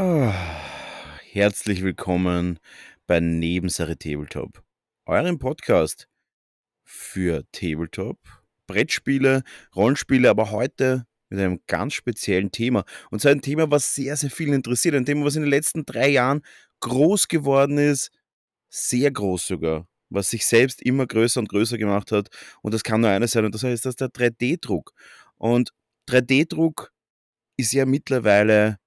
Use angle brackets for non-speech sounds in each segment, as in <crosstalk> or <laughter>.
Ah, herzlich willkommen bei Nebensache Tabletop, eurem Podcast für Tabletop, Brettspiele, Rollenspiele, aber heute mit einem ganz speziellen Thema. Und zwar ein Thema, was sehr, sehr vielen interessiert. Ein Thema, was in den letzten drei Jahren groß geworden ist, sehr groß sogar, was sich selbst immer größer und größer gemacht hat. Und das kann nur eines sein, und das heißt, das ist der 3D-Druck. Und 3D-Druck ist ja mittlerweile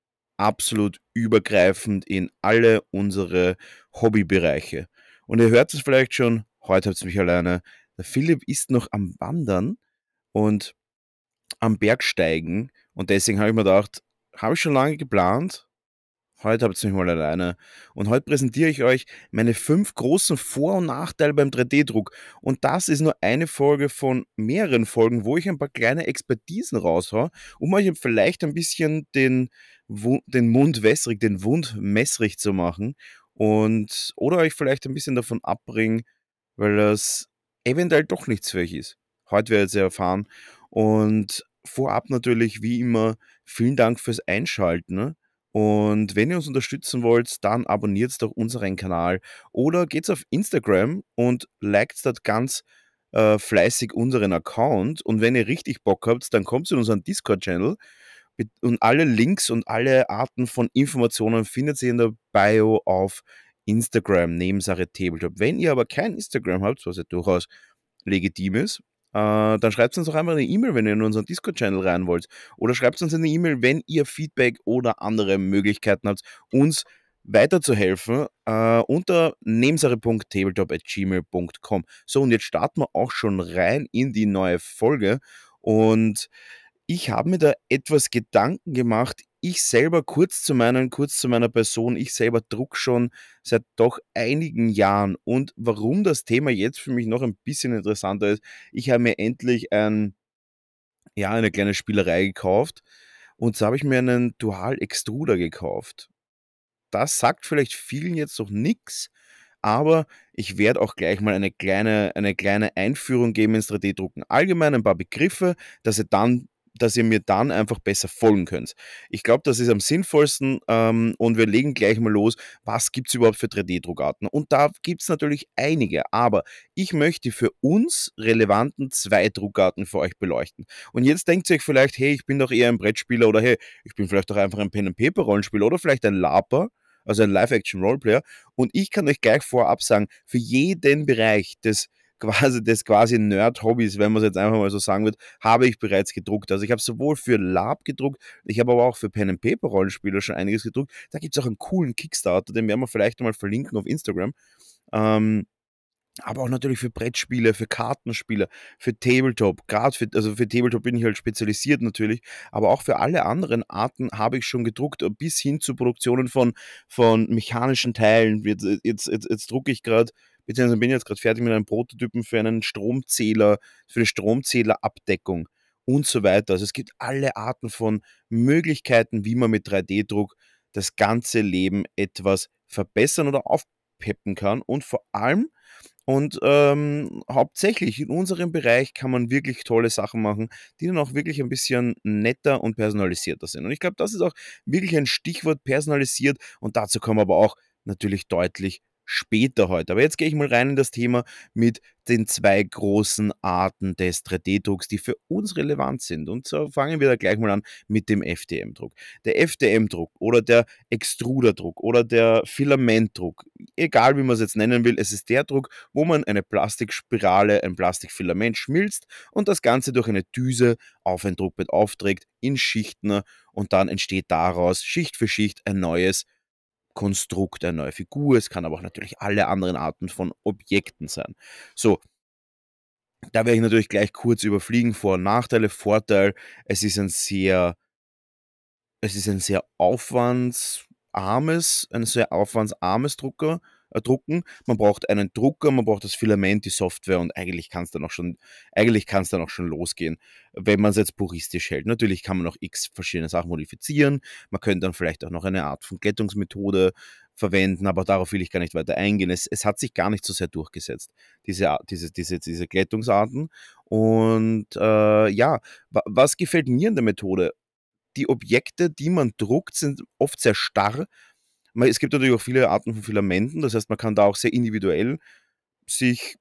absolut übergreifend in alle unsere Hobbybereiche. Und ihr hört es vielleicht schon, heute habt ihr mich alleine. Der Philipp ist noch am Wandern und am Bergsteigen. Und deswegen habe ich mir gedacht, habe ich schon lange geplant, Heute habt ihr mich mal alleine. Und heute präsentiere ich euch meine fünf großen Vor- und Nachteile beim 3D-Druck. Und das ist nur eine Folge von mehreren Folgen, wo ich ein paar kleine Expertisen raushaue, um euch vielleicht ein bisschen den, den Mund wässrig, den Wund messrig zu machen. Und, oder euch vielleicht ein bisschen davon abbringen, weil das eventuell doch nichts für euch ist. Heute werdet ihr erfahren. Und vorab natürlich, wie immer, vielen Dank fürs Einschalten. Und wenn ihr uns unterstützen wollt, dann abonniert doch unseren Kanal oder geht auf Instagram und liked dort ganz äh, fleißig unseren Account. Und wenn ihr richtig Bock habt, dann kommt in unseren Discord-Channel. Und alle Links und alle Arten von Informationen findet ihr in der Bio auf Instagram, Nebensache Tabletop. Wenn ihr aber kein Instagram habt, was ja durchaus legitim ist, äh, dann schreibt uns doch einfach eine E-Mail, wenn ihr in unseren Discord-Channel rein wollt. Oder schreibt uns eine E-Mail, wenn ihr Feedback oder andere Möglichkeiten habt, uns weiterzuhelfen äh, unter nebensache.tabletop.gmail.com. So, und jetzt starten wir auch schon rein in die neue Folge. Und ich habe mir da etwas Gedanken gemacht. Ich selber kurz zu meinen, kurz zu meiner Person, ich selber druck schon seit doch einigen Jahren. Und warum das Thema jetzt für mich noch ein bisschen interessanter ist, ich habe mir endlich ein, ja, eine kleine Spielerei gekauft. Und so habe ich mir einen Dual Extruder gekauft. Das sagt vielleicht vielen jetzt noch nichts, aber ich werde auch gleich mal eine kleine, eine kleine Einführung geben ins 3D-Drucken. Allgemein ein paar Begriffe, dass ihr dann dass ihr mir dann einfach besser folgen könnt. Ich glaube, das ist am sinnvollsten ähm, und wir legen gleich mal los, was gibt es überhaupt für 3D-Druckarten? Und da gibt es natürlich einige, aber ich möchte für uns relevanten zwei Druckarten für euch beleuchten. Und jetzt denkt ihr euch vielleicht, hey, ich bin doch eher ein Brettspieler oder hey, ich bin vielleicht doch einfach ein Pen-and-Paper-Rollenspieler oder vielleicht ein LARPer also ein Live-Action-Roleplayer. Und ich kann euch gleich vorab sagen, für jeden Bereich des quasi des quasi Nerd-Hobbys, wenn man es jetzt einfach mal so sagen wird, habe ich bereits gedruckt. Also ich habe sowohl für Lab gedruckt, ich habe aber auch für Pen and Paper Rollenspieler schon einiges gedruckt. Da gibt es auch einen coolen Kickstarter, den werden wir vielleicht mal verlinken auf Instagram. Ähm, aber auch natürlich für Brettspiele, für Kartenspiele, für Tabletop. Gerade für, also für Tabletop bin ich halt spezialisiert natürlich, aber auch für alle anderen Arten habe ich schon gedruckt, bis hin zu Produktionen von, von mechanischen Teilen. Jetzt, jetzt, jetzt, jetzt drucke ich gerade beziehungsweise bin jetzt gerade fertig mit einem Prototypen für einen Stromzähler, für eine Stromzählerabdeckung und so weiter. Also es gibt alle Arten von Möglichkeiten, wie man mit 3D-Druck das ganze Leben etwas verbessern oder aufpeppen kann und vor allem und ähm, hauptsächlich in unserem Bereich kann man wirklich tolle Sachen machen, die dann auch wirklich ein bisschen netter und personalisierter sind. Und ich glaube, das ist auch wirklich ein Stichwort personalisiert und dazu kommen aber auch natürlich deutlich später heute. Aber jetzt gehe ich mal rein in das Thema mit den zwei großen Arten des 3D-Drucks, die für uns relevant sind. Und so fangen wir da gleich mal an mit dem FDM-Druck. Der FDM-Druck oder der Extruderdruck oder der Filamentdruck, egal wie man es jetzt nennen will, es ist der Druck, wo man eine Plastikspirale, ein Plastikfilament schmilzt und das Ganze durch eine Düse auf ein Druckbett aufträgt in Schichten und dann entsteht daraus Schicht für Schicht ein neues Konstrukt, eine neue Figur. Es kann aber auch natürlich alle anderen Arten von Objekten sein. So, da werde ich natürlich gleich kurz überfliegen. Vor- und Nachteile. Vorteil, es ist ein sehr es ist ein sehr aufwandsarmes, ein sehr aufwandsarmes Drucker, Drucken. Man braucht einen Drucker, man braucht das Filament, die Software und eigentlich kann es dann auch schon, eigentlich kann es dann auch schon losgehen, wenn man es jetzt puristisch hält. Natürlich kann man noch x verschiedene Sachen modifizieren. Man könnte dann vielleicht auch noch eine Art von Glättungsmethode verwenden, aber darauf will ich gar nicht weiter eingehen. Es, es hat sich gar nicht so sehr durchgesetzt, diese, diese, diese, diese Glättungsarten. Und äh, ja, was gefällt mir in der Methode? Die Objekte, die man druckt, sind oft sehr starr es gibt natürlich auch viele Arten von Filamenten, das heißt, man kann da auch sehr individuell sich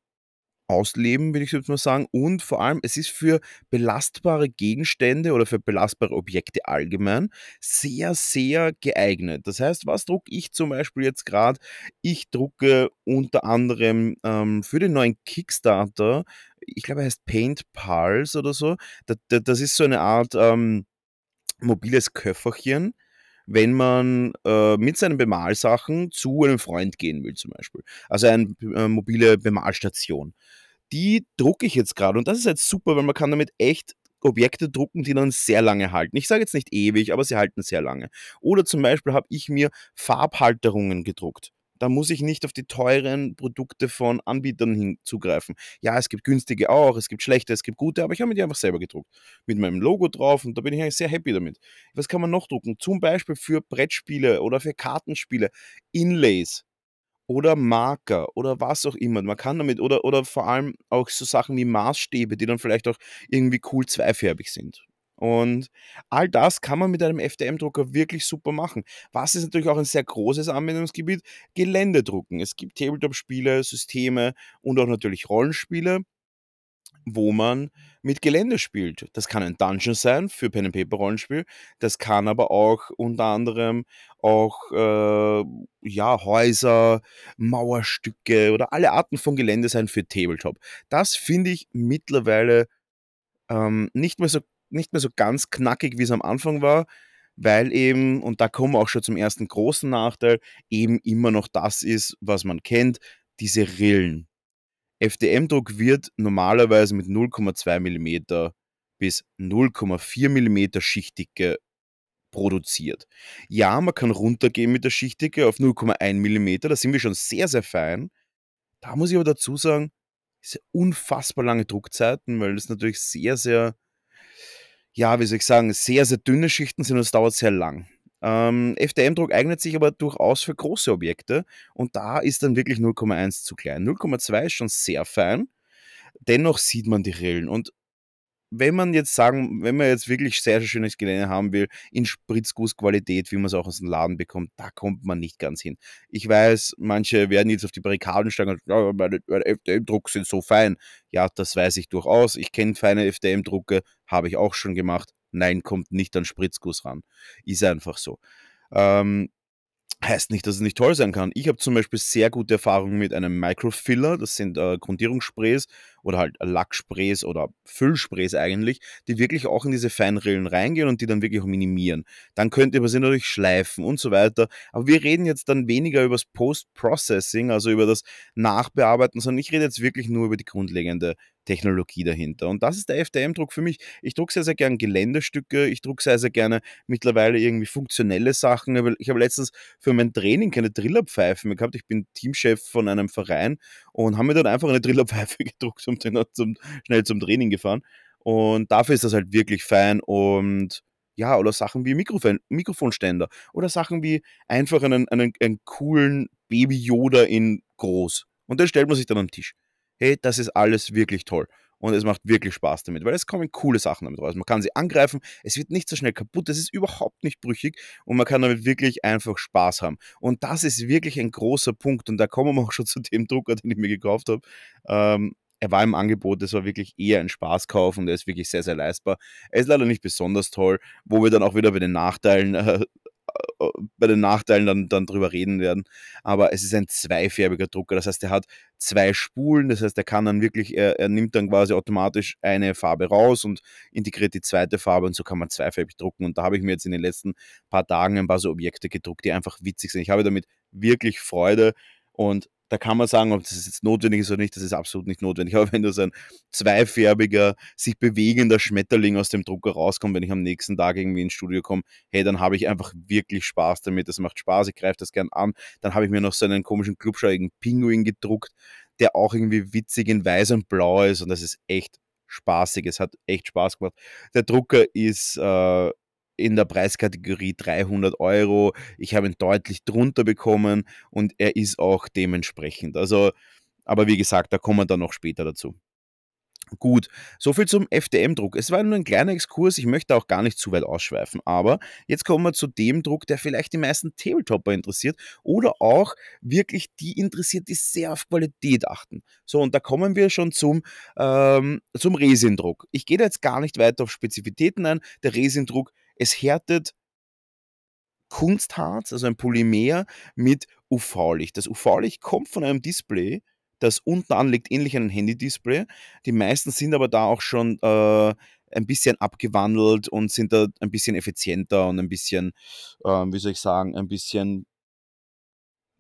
ausleben, würde ich jetzt mal sagen. Und vor allem, es ist für belastbare Gegenstände oder für belastbare Objekte allgemein sehr, sehr geeignet. Das heißt, was drucke ich zum Beispiel jetzt gerade? Ich drucke unter anderem ähm, für den neuen Kickstarter, ich glaube, er heißt Paint Pulse oder so. Das, das ist so eine Art ähm, mobiles Köfferchen wenn man äh, mit seinen Bemalsachen zu einem Freund gehen will, zum Beispiel. Also eine äh, mobile Bemalstation. Die drucke ich jetzt gerade und das ist jetzt super, weil man kann damit echt Objekte drucken, die dann sehr lange halten. Ich sage jetzt nicht ewig, aber sie halten sehr lange. Oder zum Beispiel habe ich mir Farbhalterungen gedruckt. Da muss ich nicht auf die teuren Produkte von Anbietern hinzugreifen. Ja, es gibt günstige auch, es gibt schlechte, es gibt gute, aber ich habe mir die einfach selber gedruckt. Mit meinem Logo drauf und da bin ich eigentlich sehr happy damit. Was kann man noch drucken? Zum Beispiel für Brettspiele oder für Kartenspiele. Inlays oder Marker oder was auch immer. Man kann damit, oder, oder vor allem auch so Sachen wie Maßstäbe, die dann vielleicht auch irgendwie cool zweifärbig sind. Und all das kann man mit einem FDM-Drucker wirklich super machen. Was ist natürlich auch ein sehr großes Anwendungsgebiet? Geländedrucken. Es gibt Tabletop-Spiele, Systeme und auch natürlich Rollenspiele, wo man mit Gelände spielt. Das kann ein Dungeon sein für Pen and Paper Rollenspiel. Das kann aber auch unter anderem auch äh, ja Häuser, Mauerstücke oder alle Arten von Gelände sein für Tabletop. Das finde ich mittlerweile ähm, nicht mehr so nicht mehr so ganz knackig, wie es am Anfang war, weil eben, und da kommen wir auch schon zum ersten großen Nachteil, eben immer noch das ist, was man kennt, diese Rillen. FDM-Druck wird normalerweise mit 0,2 mm bis 0,4 mm Schichtdicke produziert. Ja, man kann runtergehen mit der Schichtdicke auf 0,1 mm, da sind wir schon sehr, sehr fein. Da muss ich aber dazu sagen, diese unfassbar lange Druckzeiten, weil das natürlich sehr, sehr ja, wie soll ich sagen, sehr, sehr dünne Schichten sind und es dauert sehr lang. Ähm, FDM-Druck eignet sich aber durchaus für große Objekte und da ist dann wirklich 0,1 zu klein. 0,2 ist schon sehr fein. Dennoch sieht man die Rillen und wenn man jetzt sagen, wenn man jetzt wirklich sehr, sehr schönes Gelände haben will, in Spritzgussqualität, wie man es auch aus dem Laden bekommt, da kommt man nicht ganz hin. Ich weiß, manche werden jetzt auf die Barrikaden steigen und ja, meine, meine FDM-Drucke sind so fein. Ja, das weiß ich durchaus. Ich kenne feine FDM-Drucke, habe ich auch schon gemacht. Nein, kommt nicht an Spritzguss ran. Ist einfach so. Ähm, Heißt nicht, dass es nicht toll sein kann. Ich habe zum Beispiel sehr gute Erfahrungen mit einem Microfiller, das sind äh, Grundierungssprays oder halt Lacksprays oder Füllsprays eigentlich, die wirklich auch in diese Feinrillen reingehen und die dann wirklich auch minimieren. Dann könnt ihr aber sie natürlich schleifen und so weiter. Aber wir reden jetzt dann weniger über das Post-Processing, also über das Nachbearbeiten, sondern ich rede jetzt wirklich nur über die grundlegende Technologie dahinter. Und das ist der FDM-Druck für mich. Ich drucke sehr, sehr gerne Geländestücke, ich drucke sehr, sehr gerne mittlerweile irgendwie funktionelle Sachen. Ich habe letztens für mein Training keine Drillerpfeife mehr gehabt. Ich bin Teamchef von einem Verein und habe mir dann einfach eine Drillerpfeife <laughs> gedruckt und bin dann zum, schnell zum Training gefahren. Und dafür ist das halt wirklich fein und ja, oder Sachen wie Mikrofon, Mikrofonständer oder Sachen wie einfach einen, einen, einen coolen Baby-Yoda in groß. Und den stellt man sich dann am Tisch hey, das ist alles wirklich toll. Und es macht wirklich Spaß damit, weil es kommen coole Sachen damit raus. Man kann sie angreifen, es wird nicht so schnell kaputt, es ist überhaupt nicht brüchig und man kann damit wirklich einfach Spaß haben. Und das ist wirklich ein großer Punkt und da kommen wir auch schon zu dem Drucker, den ich mir gekauft habe. Ähm, er war im Angebot, es war wirklich eher ein Spaßkauf und er ist wirklich sehr, sehr leistbar. Er ist leider nicht besonders toll, wo wir dann auch wieder bei den Nachteilen äh, äh, bei den Nachteilen dann, dann drüber reden werden. Aber es ist ein zweifärbiger Drucker. Das heißt, er hat zwei Spulen. Das heißt, er kann dann wirklich, er, er nimmt dann quasi automatisch eine Farbe raus und integriert die zweite Farbe und so kann man zweifärbig drucken. Und da habe ich mir jetzt in den letzten paar Tagen ein paar so Objekte gedruckt, die einfach witzig sind. Ich habe damit wirklich Freude und da kann man sagen, ob das jetzt notwendig ist oder nicht, das ist absolut nicht notwendig. Aber wenn da so ein zweifärbiger, sich bewegender Schmetterling aus dem Drucker rauskommt, wenn ich am nächsten Tag irgendwie ins Studio komme, hey, dann habe ich einfach wirklich Spaß damit. Das macht Spaß, ich greife das gern an. Dann habe ich mir noch so einen komischen clubscheuigen Pinguin gedruckt, der auch irgendwie witzig in weiß und blau ist und das ist echt spaßig. Es hat echt Spaß gemacht. Der Drucker ist äh, in der Preiskategorie 300 Euro. Ich habe ihn deutlich drunter bekommen und er ist auch dementsprechend. Also, aber wie gesagt, da kommen wir dann noch später dazu. Gut, soviel zum FDM-Druck. Es war nur ein kleiner Exkurs, ich möchte auch gar nicht zu weit ausschweifen, aber jetzt kommen wir zu dem Druck, der vielleicht die meisten Tabletopper interessiert oder auch wirklich die interessiert, die sehr auf Qualität achten. So, und da kommen wir schon zum, ähm, zum Resindruck. Ich gehe da jetzt gar nicht weiter auf Spezifitäten ein. Der Resindruck es härtet Kunstharz, also ein Polymer mit UV-Licht. Das UV-Licht kommt von einem Display, das unten anliegt, ähnlich einem Handy-Display. Die meisten sind aber da auch schon äh, ein bisschen abgewandelt und sind da ein bisschen effizienter und ein bisschen, äh, wie soll ich sagen, ein bisschen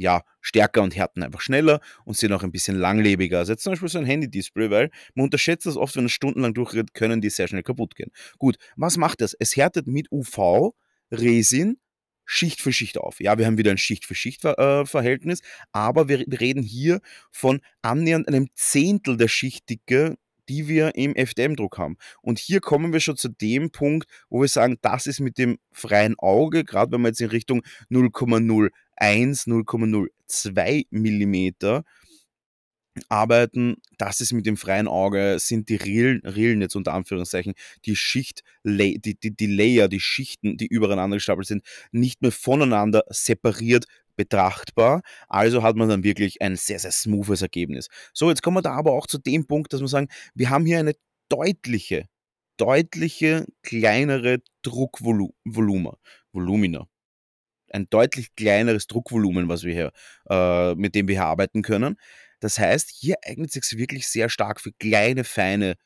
ja, stärker und härten einfach schneller und sind auch ein bisschen langlebiger. Also jetzt zum Beispiel so ein Handy-Display, weil man unterschätzt das oft, wenn es stundenlang durchredet, können die sehr schnell kaputt gehen. Gut, was macht das? Es härtet mit UV, Resin, Schicht für Schicht auf. Ja, wir haben wieder ein Schicht für Schicht äh, Verhältnis, aber wir reden hier von annähernd einem Zehntel der Schichtdicke, die wir im FDM-Druck haben. Und hier kommen wir schon zu dem Punkt, wo wir sagen, das ist mit dem freien Auge, gerade wenn wir jetzt in Richtung 0,0 0,01, 0,02 mm arbeiten. Das ist mit dem freien Auge, sind die Rillen, Rillen jetzt unter Anführungszeichen, die Schicht, die, die, die Layer, die Schichten, die übereinander gestapelt sind, nicht mehr voneinander separiert betrachtbar. Also hat man dann wirklich ein sehr, sehr smoothes Ergebnis. So, jetzt kommen wir da aber auch zu dem Punkt, dass wir sagen, wir haben hier eine deutliche, deutliche kleinere Druckvolumina. Volumina ein deutlich kleineres Druckvolumen, was wir hier, äh, mit dem wir hier arbeiten können. Das heißt, hier eignet sich wirklich sehr stark für kleine, feine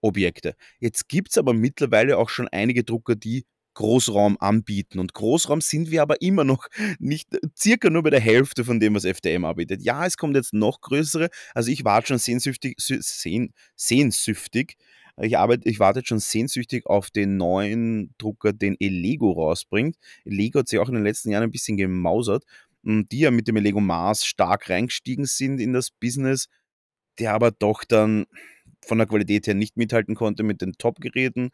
Objekte. Jetzt gibt es aber mittlerweile auch schon einige Drucker, die Großraum anbieten. Und Großraum sind wir aber immer noch <laughs> nicht circa nur bei der Hälfte von dem, was FDM arbeitet. Ja, es kommt jetzt noch größere. Also ich war schon sehnsüchtig, sehn, sehnsüchtig ich, arbeite, ich warte schon sehnsüchtig auf den neuen Drucker, den Elego rausbringt. Elego hat sich auch in den letzten Jahren ein bisschen gemausert, die ja mit dem Elego Mars stark reingestiegen sind in das Business, der aber doch dann von der Qualität her nicht mithalten konnte mit den Top-Geräten,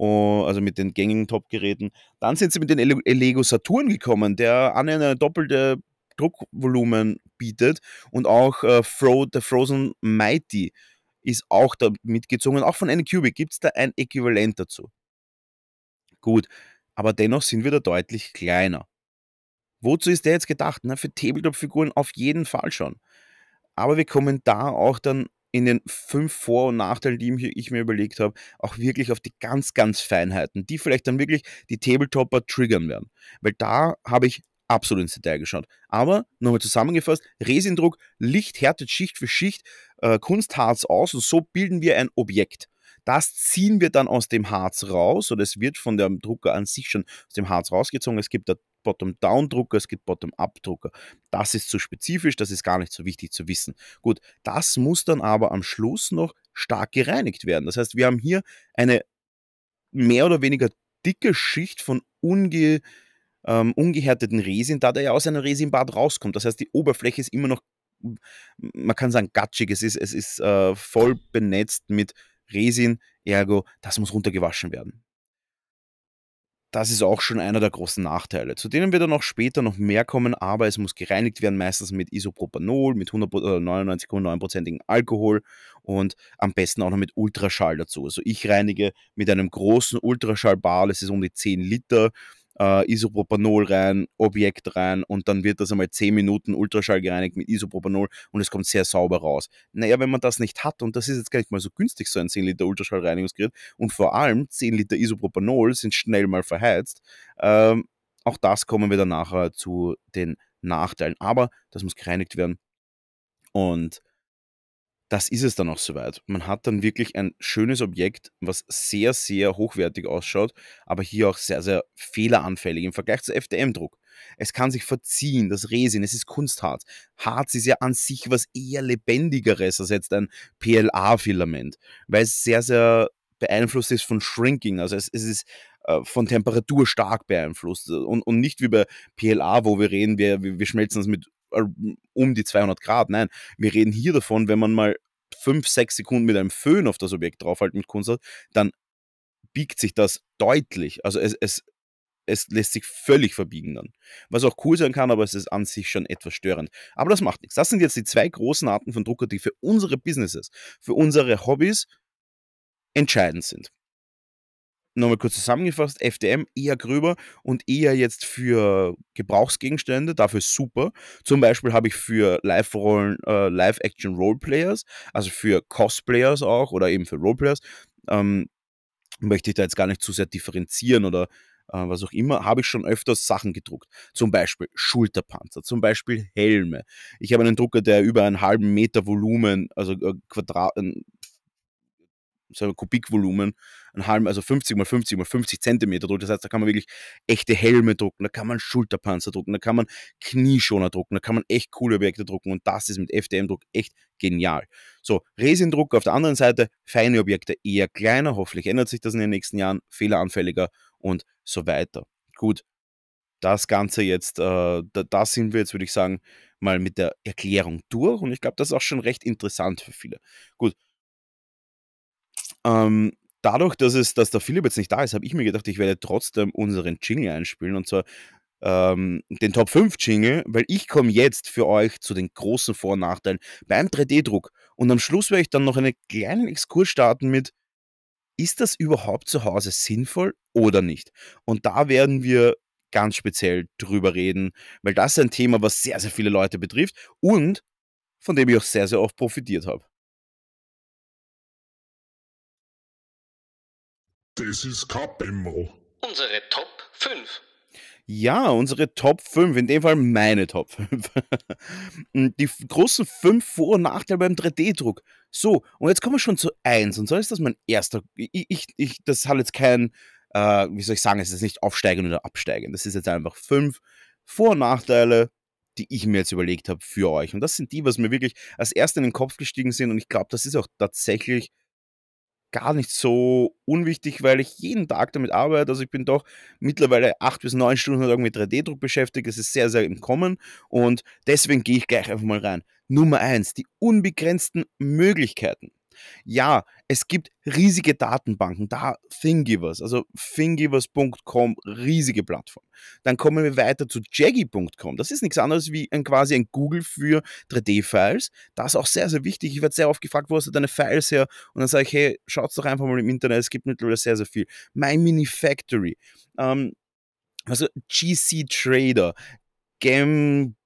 also mit den gängigen Top-Geräten. Dann sind sie mit den Elego Saturn gekommen, der annähernd eine doppelte Druckvolumen bietet und auch äh, Fro der Frozen Mighty ist auch da mitgezogen. Auch von Anycubic gibt es da ein Äquivalent dazu. Gut, aber dennoch sind wir da deutlich kleiner. Wozu ist der jetzt gedacht? Na, für Tabletop-Figuren auf jeden Fall schon. Aber wir kommen da auch dann in den fünf Vor- und Nachteilen, die ich mir überlegt habe, auch wirklich auf die ganz, ganz Feinheiten, die vielleicht dann wirklich die Tabletopper triggern werden. Weil da habe ich absolut ins Detail geschaut. Aber nochmal zusammengefasst, Resindruck, Licht härtet Schicht für Schicht äh, Kunstharz aus und so bilden wir ein Objekt. Das ziehen wir dann aus dem Harz raus oder es wird von dem Drucker an sich schon aus dem Harz rausgezogen. Es gibt da Bottom-Down-Drucker, es gibt Bottom-Up-Drucker. Das ist zu spezifisch, das ist gar nicht so wichtig zu wissen. Gut, das muss dann aber am Schluss noch stark gereinigt werden. Das heißt, wir haben hier eine mehr oder weniger dicke Schicht von unge ähm, ungehärteten Resin, da der ja aus einem Resinbad rauskommt. Das heißt, die Oberfläche ist immer noch, man kann sagen, gatschig. Es ist, es ist äh, voll benetzt mit Resin, ergo, das muss runtergewaschen werden. Das ist auch schon einer der großen Nachteile, zu denen wir dann auch später noch mehr kommen, aber es muss gereinigt werden, meistens mit Isopropanol, mit 99,9%igen Alkohol und am besten auch noch mit Ultraschall dazu. Also ich reinige mit einem großen Ultraschallbad, es ist um die 10 Liter, äh, Isopropanol rein, Objekt rein und dann wird das einmal 10 Minuten Ultraschall gereinigt mit Isopropanol und es kommt sehr sauber raus. Naja, wenn man das nicht hat, und das ist jetzt gar nicht mal so günstig, so ein 10 Liter Ultraschallreinigungsgerät, und vor allem 10 Liter Isopropanol sind schnell mal verheizt, ähm, auch das kommen wir dann nachher zu den Nachteilen. Aber das muss gereinigt werden. Und das ist es dann auch soweit. Man hat dann wirklich ein schönes Objekt, was sehr, sehr hochwertig ausschaut, aber hier auch sehr, sehr fehleranfällig im Vergleich zu FDM-Druck. Es kann sich verziehen, das Resin, es ist Kunstharz. Harz ist ja an sich was eher Lebendigeres als jetzt ein PLA-Filament, weil es sehr, sehr beeinflusst ist von Shrinking. Also es, es ist äh, von Temperatur stark beeinflusst und, und nicht wie bei PLA, wo wir reden, wir, wir schmelzen es mit um die 200 Grad. Nein, wir reden hier davon, wenn man mal 5, 6 Sekunden mit einem Föhn auf das Objekt draufhalten mit Kunstharz, dann biegt sich das deutlich. Also es, es, es lässt sich völlig verbiegen dann. Was auch cool sein kann, aber es ist an sich schon etwas störend. Aber das macht nichts. Das sind jetzt die zwei großen Arten von Drucker, die für unsere Businesses, für unsere Hobbys entscheidend sind nochmal kurz zusammengefasst, FDM eher gröber und eher jetzt für Gebrauchsgegenstände, dafür super. Zum Beispiel habe ich für Live-Rollen, äh, Live-Action-Roleplayers, also für Cosplayers auch oder eben für Roleplayers, ähm, möchte ich da jetzt gar nicht zu sehr differenzieren oder äh, was auch immer, habe ich schon öfters Sachen gedruckt. Zum Beispiel Schulterpanzer, zum Beispiel Helme. Ich habe einen Drucker, der über einen halben Meter Volumen, also äh, Quadrat, so Kubikvolumen, ein halben, also 50 mal 50 mal 50 Zentimeter drucken. Das heißt, da kann man wirklich echte Helme drucken, da kann man Schulterpanzer drucken, da kann man Knieschoner drucken, da kann man echt coole Objekte drucken und das ist mit FDM-Druck echt genial. So, Resindruck auf der anderen Seite, feine Objekte eher kleiner, hoffentlich ändert sich das in den nächsten Jahren, fehleranfälliger und so weiter. Gut, das Ganze jetzt, äh, da, da sind wir jetzt, würde ich sagen, mal mit der Erklärung durch und ich glaube, das ist auch schon recht interessant für viele. Gut, ähm, dadurch, dass, es, dass der Philipp jetzt nicht da ist, habe ich mir gedacht, ich werde trotzdem unseren Jingle einspielen und zwar ähm, den Top 5 Jingle, weil ich komme jetzt für euch zu den großen Vor- und Nachteilen beim 3D-Druck. Und am Schluss werde ich dann noch einen kleinen Exkurs starten mit, ist das überhaupt zu Hause sinnvoll oder nicht? Und da werden wir ganz speziell drüber reden, weil das ist ein Thema, was sehr, sehr viele Leute betrifft und von dem ich auch sehr, sehr oft profitiert habe. Das ist Bemmel. Unsere Top 5. Ja, unsere Top 5, in dem Fall meine Top 5. <laughs> Die großen 5 Vor- und Nachteile beim 3D-Druck. So, und jetzt kommen wir schon zu 1. Und so ist das mein erster. Ich, ich, ich das hat jetzt kein, äh, wie soll ich sagen, es ist nicht aufsteigen oder absteigen. Das ist jetzt einfach 5 Vor- und Nachteile, die ich mir jetzt überlegt habe für euch. Und das sind die, was mir wirklich als erst in den Kopf gestiegen sind. Und ich glaube, das ist auch tatsächlich gar nicht so unwichtig, weil ich jeden Tag damit arbeite. Also ich bin doch mittlerweile acht bis neun Stunden lang mit 3D-Druck beschäftigt. Es ist sehr, sehr im Kommen und deswegen gehe ich gleich einfach mal rein. Nummer eins, die unbegrenzten Möglichkeiten. Ja, es gibt riesige Datenbanken, da Thinggivers, also thinggivers.com, riesige Plattform. Dann kommen wir weiter zu Jaggy.com. Das ist nichts anderes wie ein, quasi ein Google für 3D-Files. Das ist auch sehr, sehr wichtig. Ich werde sehr oft gefragt, wo hast du deine Files her? Und dann sage ich, hey, schaut doch einfach mal im Internet, es gibt mittlerweile sehr, sehr viel. My Mini Factory, ähm, also GC Trader, Game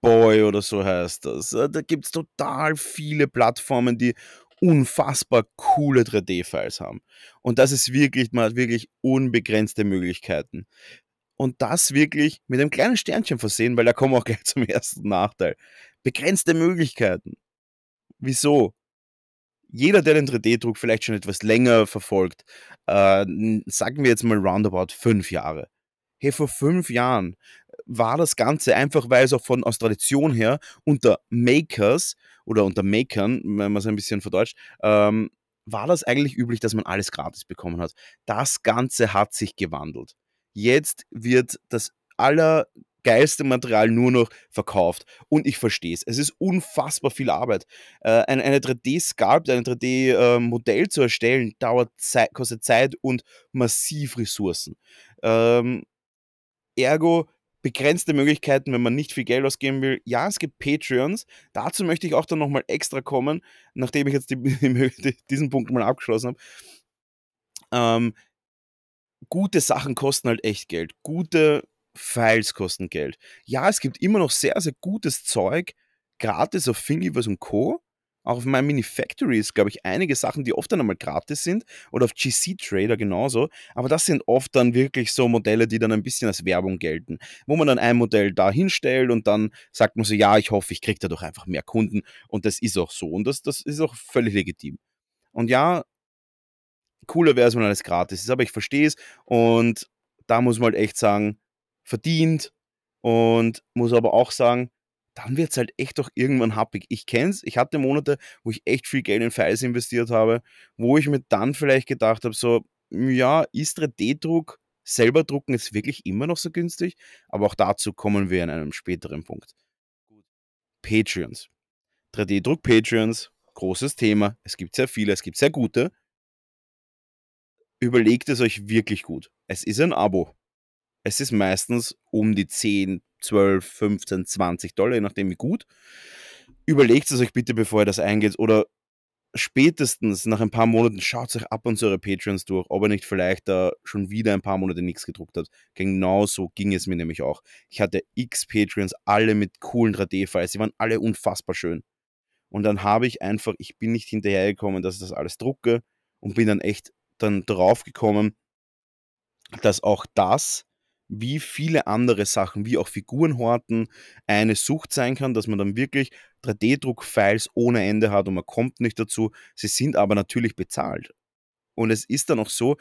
Boy oder so heißt das. Da gibt es total viele Plattformen, die unfassbar coole 3D-Files haben. Und das ist wirklich, man hat wirklich unbegrenzte Möglichkeiten. Und das wirklich mit einem kleinen Sternchen versehen, weil da kommen wir auch gleich <laughs> zum ersten Nachteil. Begrenzte Möglichkeiten. Wieso? Jeder, der den 3D-Druck vielleicht schon etwas länger verfolgt, äh, sagen wir jetzt mal roundabout fünf Jahre. Hey, vor fünf Jahren war das Ganze einfach, weil es auch von aus Tradition her unter Makers oder unter Makern, wenn man es ein bisschen verdeutscht, ähm, war das eigentlich üblich, dass man alles gratis bekommen hat. Das Ganze hat sich gewandelt. Jetzt wird das allergeilste Material nur noch verkauft. Und ich verstehe es. Es ist unfassbar viel Arbeit. Äh, eine, eine 3D-Sculpt, ein 3D-Modell zu erstellen, dauert Zeit, kostet Zeit und massiv Ressourcen. Ähm, ergo begrenzte Möglichkeiten, wenn man nicht viel Geld ausgeben will. Ja, es gibt Patreons. Dazu möchte ich auch dann nochmal extra kommen, nachdem ich jetzt <laughs> die, diesen Punkt mal abgeschlossen habe. Ähm, gute Sachen kosten halt echt Geld. Gute Files kosten Geld. Ja, es gibt immer noch sehr, sehr gutes Zeug, gratis auf Thingiverse und Co. Auch auf My Mini Factory ist, glaube ich, einige Sachen, die oft dann einmal gratis sind. Oder auf GC Trader genauso. Aber das sind oft dann wirklich so Modelle, die dann ein bisschen als Werbung gelten, wo man dann ein Modell da hinstellt und dann sagt man so, ja, ich hoffe, ich kriege dadurch einfach mehr Kunden. Und das ist auch so. Und das, das ist auch völlig legitim. Und ja, cooler wäre es, wenn alles gratis ist, aber ich verstehe es. Und da muss man halt echt sagen, verdient. Und muss aber auch sagen, dann wird es halt echt doch irgendwann happig. Ich kenne es, ich hatte Monate, wo ich echt viel Geld in Files investiert habe, wo ich mir dann vielleicht gedacht habe, so, ja, ist 3D-Druck, selber drucken ist wirklich immer noch so günstig, aber auch dazu kommen wir in einem späteren Punkt. Patreons. 3D-Druck Patreons, großes Thema. Es gibt sehr viele, es gibt sehr gute. Überlegt es euch wirklich gut. Es ist ein Abo. Es ist meistens um die 10, 12, 15, 20 Dollar, je nachdem wie gut. Überlegt es euch bitte, bevor ihr das eingeht oder spätestens nach ein paar Monaten schaut euch ab und zu eure Patreons durch, ob er nicht vielleicht da schon wieder ein paar Monate nichts gedruckt hat. Genau so ging es mir nämlich auch. Ich hatte x Patreons, alle mit coolen 3D-Files, die waren alle unfassbar schön. Und dann habe ich einfach, ich bin nicht hinterhergekommen, dass ich das alles drucke und bin dann echt dann drauf gekommen, dass auch das wie viele andere Sachen, wie auch Figurenhorten, eine Sucht sein kann, dass man dann wirklich 3D-Druck-Files ohne Ende hat und man kommt nicht dazu. Sie sind aber natürlich bezahlt. Und es ist dann auch so,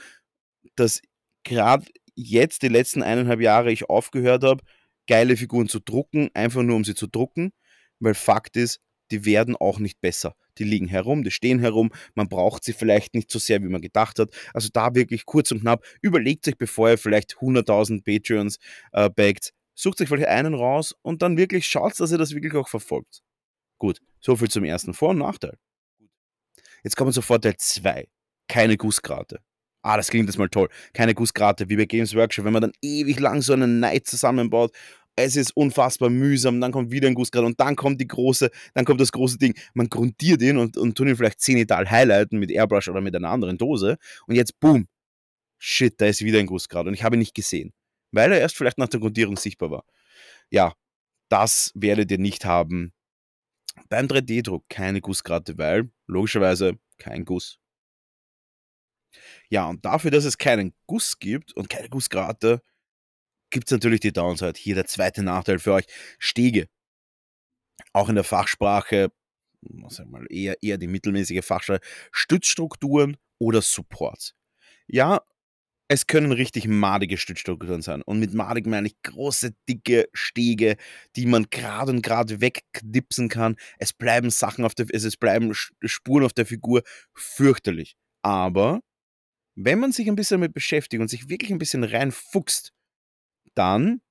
dass gerade jetzt die letzten eineinhalb Jahre ich aufgehört habe, geile Figuren zu drucken, einfach nur um sie zu drucken, weil Fakt ist, die werden auch nicht besser. Die liegen herum, die stehen herum, man braucht sie vielleicht nicht so sehr, wie man gedacht hat. Also da wirklich kurz und knapp, überlegt euch, bevor ihr vielleicht 100.000 Patreons äh, backt, sucht euch vielleicht einen raus und dann wirklich schaut, dass ihr das wirklich auch verfolgt. Gut, soviel zum ersten Vor- und Nachteil. Jetzt kommen sofort Teil 2. Keine Gussgrate. Ah, das klingt jetzt mal toll. Keine Gussgrate, wie bei Games Workshop, wenn man dann ewig lang so einen Night zusammenbaut es ist unfassbar mühsam, dann kommt wieder ein Gussgrad und dann kommt die große, dann kommt das große Ding. Man grundiert ihn und, und tun ihn vielleicht zenital highlighten mit Airbrush oder mit einer anderen Dose und jetzt boom, shit, da ist wieder ein Gussgrad und ich habe ihn nicht gesehen, weil er erst vielleicht nach der Grundierung sichtbar war. Ja, das werdet ihr nicht haben. Beim 3D-Druck keine Gussgrate, weil logischerweise kein Guss. Ja, und dafür, dass es keinen Guss gibt und keine Gussgrate, gibt es natürlich die Downside. Hier der zweite Nachteil für euch. Stege. Auch in der Fachsprache, sag mal, eher, eher die mittelmäßige Fachsprache, Stützstrukturen oder Supports. Ja, es können richtig madige Stützstrukturen sein. Und mit madig meine ich große, dicke Stege, die man gerade und gerade wegknipsen kann. Es bleiben Sachen auf der, es bleiben Spuren auf der Figur. Fürchterlich. Aber wenn man sich ein bisschen damit beschäftigt und sich wirklich ein bisschen reinfuchst, dann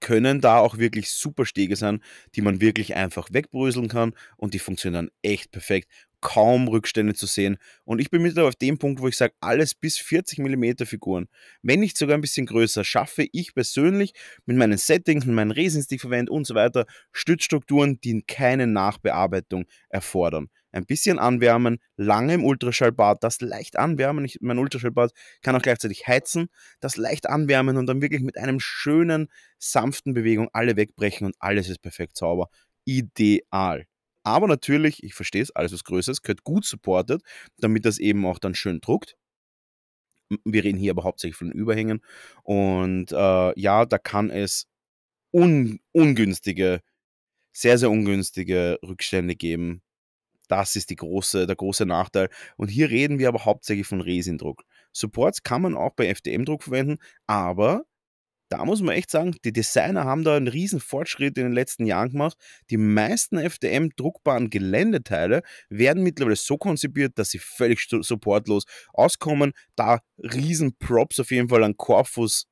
können da auch wirklich super Stege sein, die man wirklich einfach wegbröseln kann und die funktionieren echt perfekt. Kaum Rückstände zu sehen. Und ich bin mittlerweile auf dem Punkt, wo ich sage, alles bis 40 mm Figuren, wenn nicht sogar ein bisschen größer, schaffe ich persönlich mit meinen Settings, mit meinen Resins, die ich verwende und so weiter, Stützstrukturen, die keine Nachbearbeitung erfordern ein bisschen anwärmen, lange im Ultraschallbad, das leicht anwärmen. Ich, mein Ultraschallbad kann auch gleichzeitig heizen, das leicht anwärmen und dann wirklich mit einem schönen, sanften Bewegung alle wegbrechen und alles ist perfekt sauber. Ideal. Aber natürlich, ich verstehe es, alles was Größeres gehört gut supported, damit das eben auch dann schön druckt. Wir reden hier aber hauptsächlich von Überhängen. Und äh, ja, da kann es un ungünstige, sehr, sehr ungünstige Rückstände geben. Das ist die große, der große Nachteil. Und hier reden wir aber hauptsächlich von Resindruck. Supports kann man auch bei FDM-Druck verwenden, aber da muss man echt sagen, die Designer haben da einen riesen Fortschritt in den letzten Jahren gemacht. Die meisten FDM-druckbaren Geländeteile werden mittlerweile so konzipiert, dass sie völlig supportlos auskommen. Da riesen Props auf jeden Fall an Corpus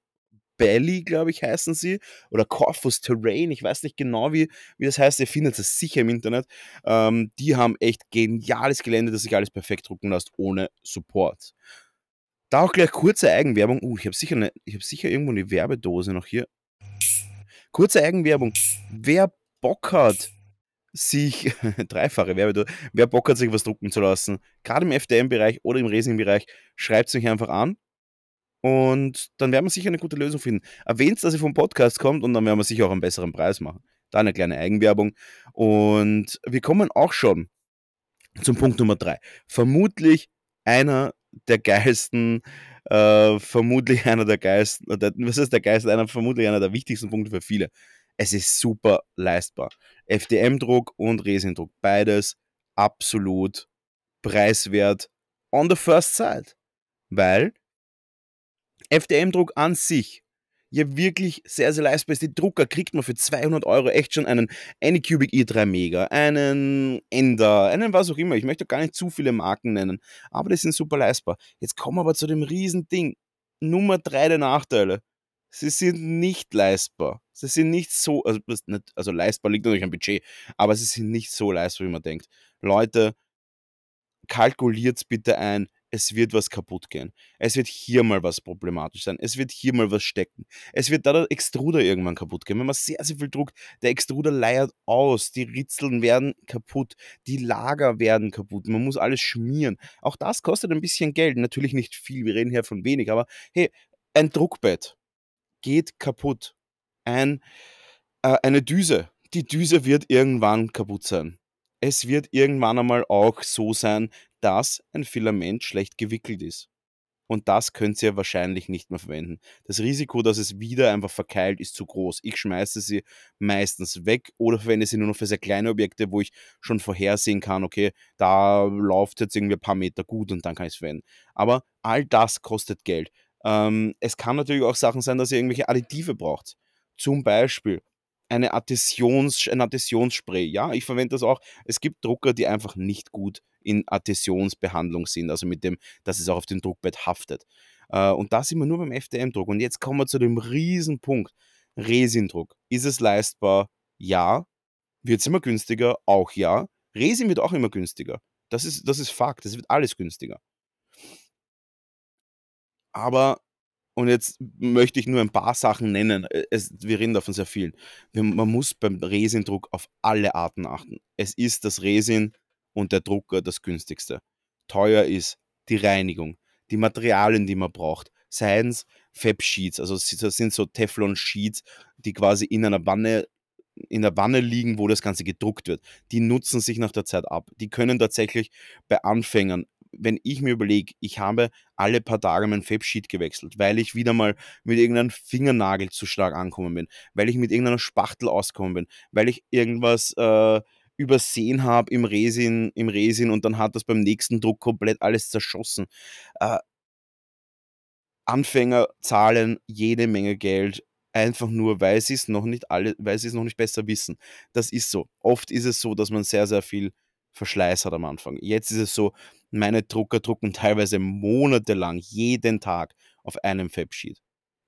Belly, glaube ich, heißen sie, oder Corpus Terrain, ich weiß nicht genau, wie, wie das heißt, ihr findet es sicher im Internet. Ähm, die haben echt geniales Gelände, das sich alles perfekt drucken lässt, ohne Support. Da auch gleich kurze Eigenwerbung. Uh, ich habe sicher, hab sicher irgendwo eine Werbedose noch hier. Kurze Eigenwerbung. Wer Bock hat, sich, <laughs> dreifache Werbedose, wer Bock hat, sich was drucken zu lassen, gerade im FDM-Bereich oder im Racing-Bereich, schreibt es mich einfach an. Und dann werden wir sicher eine gute Lösung finden. Erwähnt, dass sie vom Podcast kommt und dann werden wir sicher auch einen besseren Preis machen. Da eine kleine Eigenwerbung. Und wir kommen auch schon zum Punkt Nummer drei. Vermutlich einer der geilsten, äh, vermutlich <laughs> einer der geilsten, was ist der geilste, einer, vermutlich einer der wichtigsten Punkte für viele. Es ist super leistbar. FDM-Druck und Resindruck, beides absolut preiswert on the first side. Weil FDM-Druck an sich ja wirklich sehr, sehr leistbar ist. Die Drucker kriegt man für 200 Euro echt schon einen Anycubic i3 Mega, einen Ender, einen was auch immer. Ich möchte gar nicht zu viele Marken nennen, aber die sind super leistbar. Jetzt kommen wir aber zu dem riesen Ding. Nummer drei der Nachteile. Sie sind nicht leistbar. Sie sind nicht so, also, nicht, also leistbar liegt natürlich am Budget, aber sie sind nicht so leistbar, wie man denkt. Leute, kalkuliert bitte ein, es wird was kaputt gehen. Es wird hier mal was problematisch sein. Es wird hier mal was stecken. Es wird da der Extruder irgendwann kaputt gehen. Wenn man sehr, sehr viel druckt, der Extruder leiert aus. Die Ritzeln werden kaputt. Die Lager werden kaputt. Man muss alles schmieren. Auch das kostet ein bisschen Geld. Natürlich nicht viel. Wir reden hier von wenig. Aber hey, ein Druckbett geht kaputt. Ein, äh, eine Düse. Die Düse wird irgendwann kaputt sein es wird irgendwann einmal auch so sein, dass ein Filament schlecht gewickelt ist. Und das könnt ihr wahrscheinlich nicht mehr verwenden. Das Risiko, dass es wieder einfach verkeilt, ist zu groß. Ich schmeiße sie meistens weg oder verwende sie nur noch für sehr kleine Objekte, wo ich schon vorhersehen kann, okay, da läuft jetzt irgendwie ein paar Meter gut und dann kann ich es verwenden. Aber all das kostet Geld. Ähm, es kann natürlich auch Sachen sein, dass ihr irgendwelche Additive braucht. Zum Beispiel eine Adhäsions, ein Adhäsionsspray. Ja, ich verwende das auch. Es gibt Drucker, die einfach nicht gut in Adhäsionsbehandlung sind, also mit dem, dass es auch auf dem Druckbett haftet. Äh, und da sind wir nur beim FDM-Druck. Und jetzt kommen wir zu dem Riesenpunkt. Resindruck. Ist es leistbar? Ja. Wird es immer günstiger? Auch ja. Resin wird auch immer günstiger. Das ist, das ist Fakt. Das wird alles günstiger. Aber und jetzt möchte ich nur ein paar Sachen nennen. Äh, es, wir reden davon sehr viel. Man muss beim Resindruck auf alle Arten achten. Es ist das Resin und der Drucker das günstigste. Teuer ist die Reinigung, die Materialien, die man braucht. Seien es Fab-Sheets, also das sind so Teflon-Sheets, die quasi in einer Wanne in der Wanne liegen, wo das Ganze gedruckt wird. Die nutzen sich nach der Zeit ab. Die können tatsächlich bei Anfängern wenn ich mir überlege, ich habe alle paar Tage mein Fabsheet gewechselt, weil ich wieder mal mit irgendeinem Fingernagel zu stark angekommen bin, weil ich mit irgendeiner Spachtel ausgekommen bin, weil ich irgendwas äh, übersehen habe im Resin, im Resin und dann hat das beim nächsten Druck komplett alles zerschossen. Äh, Anfänger zahlen jede Menge Geld, einfach nur, weil sie es noch nicht alle, weil sie es noch nicht besser wissen. Das ist so. Oft ist es so, dass man sehr, sehr viel Verschleiß hat am Anfang. Jetzt ist es so, meine Drucker drucken teilweise monatelang, jeden Tag auf einem Fabsheet.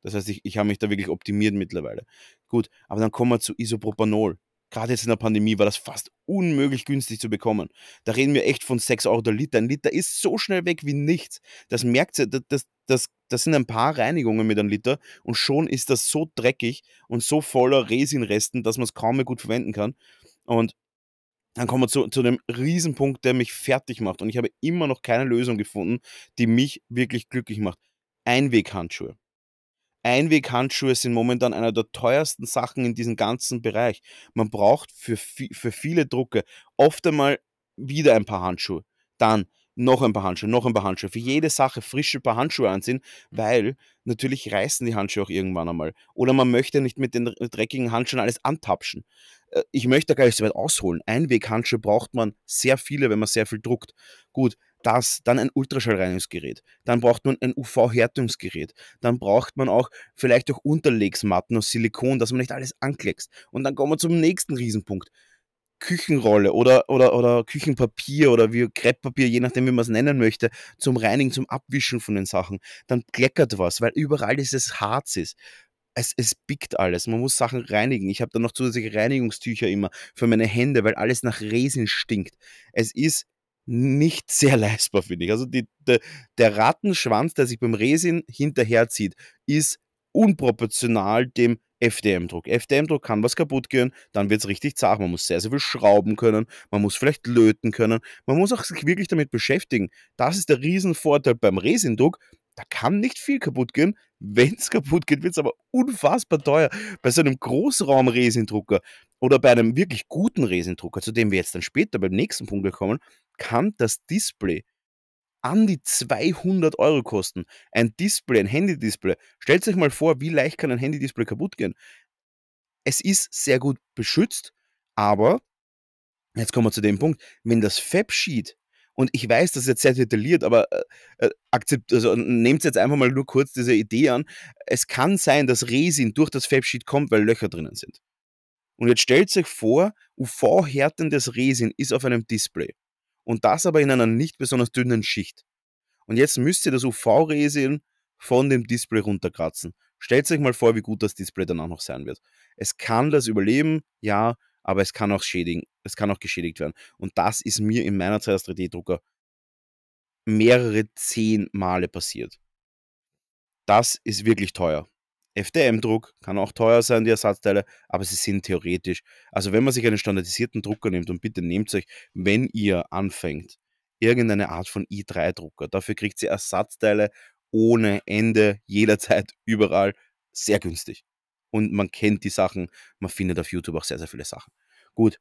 Das heißt, ich, ich habe mich da wirklich optimiert mittlerweile. Gut, aber dann kommen wir zu Isopropanol. Gerade jetzt in der Pandemie war das fast unmöglich günstig zu bekommen. Da reden wir echt von 6 Euro der Liter. Ein Liter ist so schnell weg wie nichts. Das merkt ihr, das, das, das, das sind ein paar Reinigungen mit einem Liter und schon ist das so dreckig und so voller Resinresten, dass man es kaum mehr gut verwenden kann. Und dann kommen wir zu, zu dem Riesenpunkt, der mich fertig macht. Und ich habe immer noch keine Lösung gefunden, die mich wirklich glücklich macht. Einweghandschuhe. Einweghandschuhe sind momentan einer der teuersten Sachen in diesem ganzen Bereich. Man braucht für, für viele Drucke oft einmal wieder ein paar Handschuhe. Dann noch ein paar Handschuhe, noch ein paar Handschuhe. Für jede Sache frische paar Handschuhe anziehen, weil natürlich reißen die Handschuhe auch irgendwann einmal. Oder man möchte nicht mit den dreckigen Handschuhen alles antapschen. Äh, ich möchte gar nicht so weit ausholen. Einweghandschuhe braucht man sehr viele, wenn man sehr viel druckt. Gut, das, dann ein Ultraschallreinigungsgerät, dann braucht man ein UV-Härtungsgerät, dann braucht man auch vielleicht auch Unterlegsmatten aus Silikon, dass man nicht alles ankleckst. Und dann kommen wir zum nächsten Riesenpunkt. Küchenrolle oder, oder, oder Küchenpapier oder wie Krepppapier, je nachdem, wie man es nennen möchte, zum Reinigen, zum Abwischen von den Sachen. Dann kleckert was, weil überall dieses Harz ist. Es, es biegt alles. Man muss Sachen reinigen. Ich habe dann noch zusätzliche Reinigungstücher immer für meine Hände, weil alles nach Resin stinkt. Es ist nicht sehr <laughs> leistbar, finde ich. Also die, der, der Rattenschwanz, der sich beim Resin hinterherzieht, ist unproportional dem FDM-Druck. FDM-Druck kann was kaputt gehen, dann wird es richtig zart. Man muss sehr, sehr viel schrauben können, man muss vielleicht löten können, man muss auch sich wirklich damit beschäftigen. Das ist der Riesenvorteil beim Resindruck. Da kann nicht viel kaputt gehen. Wenn es <laughs> kaputt geht, wird es aber unfassbar teuer. Bei so einem Großraum-Resindrucker oder bei einem wirklich guten Resindrucker, zu dem wir jetzt dann später beim nächsten Punkt kommen, kann das Display an die 200 Euro kosten. Ein Display, ein Handy-Display. Stellt euch mal vor, wie leicht kann ein Handy-Display kaputt gehen. Es ist sehr gut beschützt, aber jetzt kommen wir zu dem Punkt, wenn das Fab-Sheet und ich weiß, das ist jetzt sehr detailliert, aber äh, äh akzept, also nehmt jetzt einfach mal nur kurz diese Idee an. Es kann sein, dass Resin durch das Fab-Sheet kommt, weil Löcher drinnen sind. Und jetzt stellt euch vor, UV-härtendes Resin ist auf einem Display. Und das aber in einer nicht besonders dünnen Schicht. Und jetzt müsst ihr das UV-Resin von dem Display runterkratzen. Stellt euch mal vor, wie gut das Display dann auch noch sein wird. Es kann das überleben, ja, aber es kann auch schädigen, es kann auch geschädigt werden. Und das ist mir in meiner Zeit als 3D-Drucker mehrere zehn Male passiert. Das ist wirklich teuer. FDM-Druck kann auch teuer sein, die Ersatzteile, aber sie sind theoretisch. Also wenn man sich einen standardisierten Drucker nimmt und bitte nehmt euch, wenn ihr anfängt, irgendeine Art von i3-Drucker, dafür kriegt ihr Ersatzteile ohne Ende, jederzeit, <laughs> überall, sehr günstig. Und man kennt die Sachen, man findet auf YouTube auch sehr, sehr viele Sachen. Gut.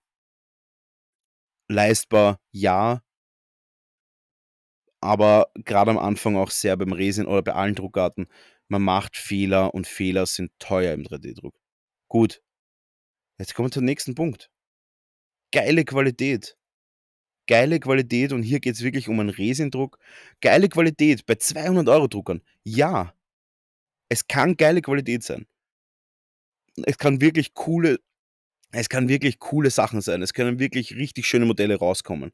Leistbar, ja, aber gerade am Anfang auch sehr beim Resin oder bei allen Druckarten man macht Fehler und Fehler sind teuer im 3D-Druck. Gut. Jetzt kommen wir zum nächsten Punkt. Geile Qualität. Geile Qualität und hier geht es wirklich um einen Resindruck. Geile Qualität bei 200 Euro Druckern. Ja. Es kann geile Qualität sein. Es kann wirklich coole, es kann wirklich coole Sachen sein. Es können wirklich richtig schöne Modelle rauskommen.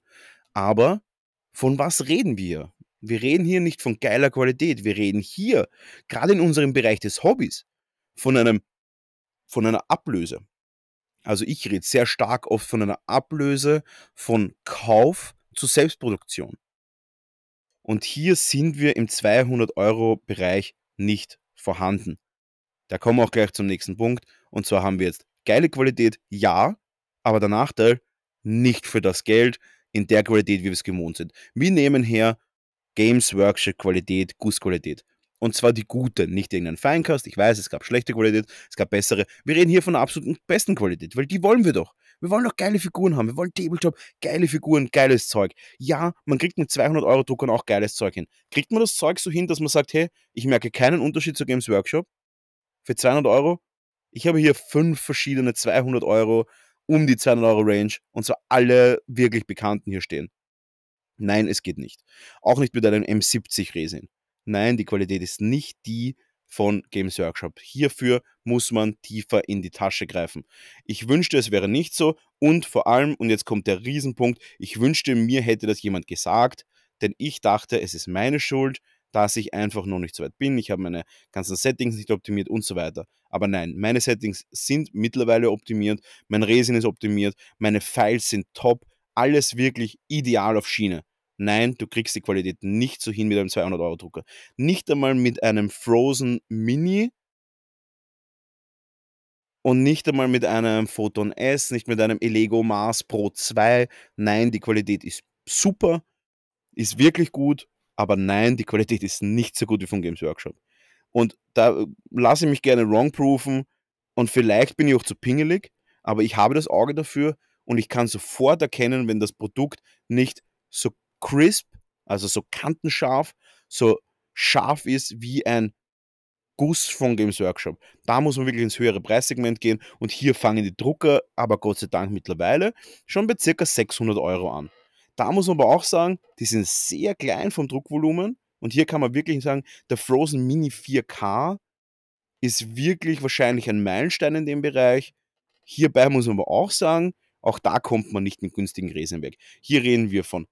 Aber von was reden wir? Wir reden hier nicht von geiler Qualität. Wir reden hier, gerade in unserem Bereich des Hobbys, von einem, von einer Ablöse. Also ich rede sehr stark oft von einer Ablöse von Kauf zu Selbstproduktion. Und hier sind wir im 200-Euro-Bereich nicht vorhanden. Da kommen wir auch gleich zum nächsten Punkt. Und zwar haben wir jetzt geile Qualität, ja, aber der Nachteil, nicht für das Geld in der Qualität, wie wir es gewohnt sind. Wir nehmen her Games Workshop Qualität, Gussqualität. Und zwar die gute, nicht irgendein Feinkast. Ich weiß, es gab schlechte Qualität, es gab bessere. Wir reden hier von der absoluten besten Qualität, weil die wollen wir doch. Wir wollen doch geile Figuren haben. Wir wollen Tabletop, geile Figuren, geiles Zeug. Ja, man kriegt mit 200 Euro Druckern auch geiles Zeug hin. Kriegt man das Zeug so hin, dass man sagt, hey, ich merke keinen Unterschied zu Games Workshop für 200 Euro? Ich habe hier fünf verschiedene 200 Euro um die 200 Euro Range und zwar alle wirklich bekannten hier stehen. Nein, es geht nicht. Auch nicht mit einem M70 Resin. Nein, die Qualität ist nicht die von Games Workshop. Hierfür muss man tiefer in die Tasche greifen. Ich wünschte, es wäre nicht so und vor allem, und jetzt kommt der Riesenpunkt, ich wünschte, mir hätte das jemand gesagt, denn ich dachte, es ist meine Schuld, dass ich einfach noch nicht so weit bin. Ich habe meine ganzen Settings nicht optimiert und so weiter. Aber nein, meine Settings sind mittlerweile optimiert, mein Resin ist optimiert, meine Files sind top, alles wirklich ideal auf Schiene. Nein, du kriegst die Qualität nicht so hin mit einem 200-Euro-Drucker. Nicht einmal mit einem Frozen Mini und nicht einmal mit einem Photon S, nicht mit einem Elego Mars Pro 2. Nein, die Qualität ist super, ist wirklich gut, aber nein, die Qualität ist nicht so gut wie von Games Workshop. Und da äh, lasse ich mich gerne wrongproofen und vielleicht bin ich auch zu pingelig, aber ich habe das Auge dafür und ich kann sofort erkennen, wenn das Produkt nicht so crisp, also so kantenscharf, so scharf ist wie ein Guss von Games Workshop. Da muss man wirklich ins höhere Preissegment gehen und hier fangen die Drucker aber Gott sei Dank mittlerweile schon bei ca. 600 Euro an. Da muss man aber auch sagen, die sind sehr klein vom Druckvolumen und hier kann man wirklich sagen, der Frozen Mini 4K ist wirklich wahrscheinlich ein Meilenstein in dem Bereich. Hierbei muss man aber auch sagen, auch da kommt man nicht mit günstigen Gräsern weg. Hier reden wir von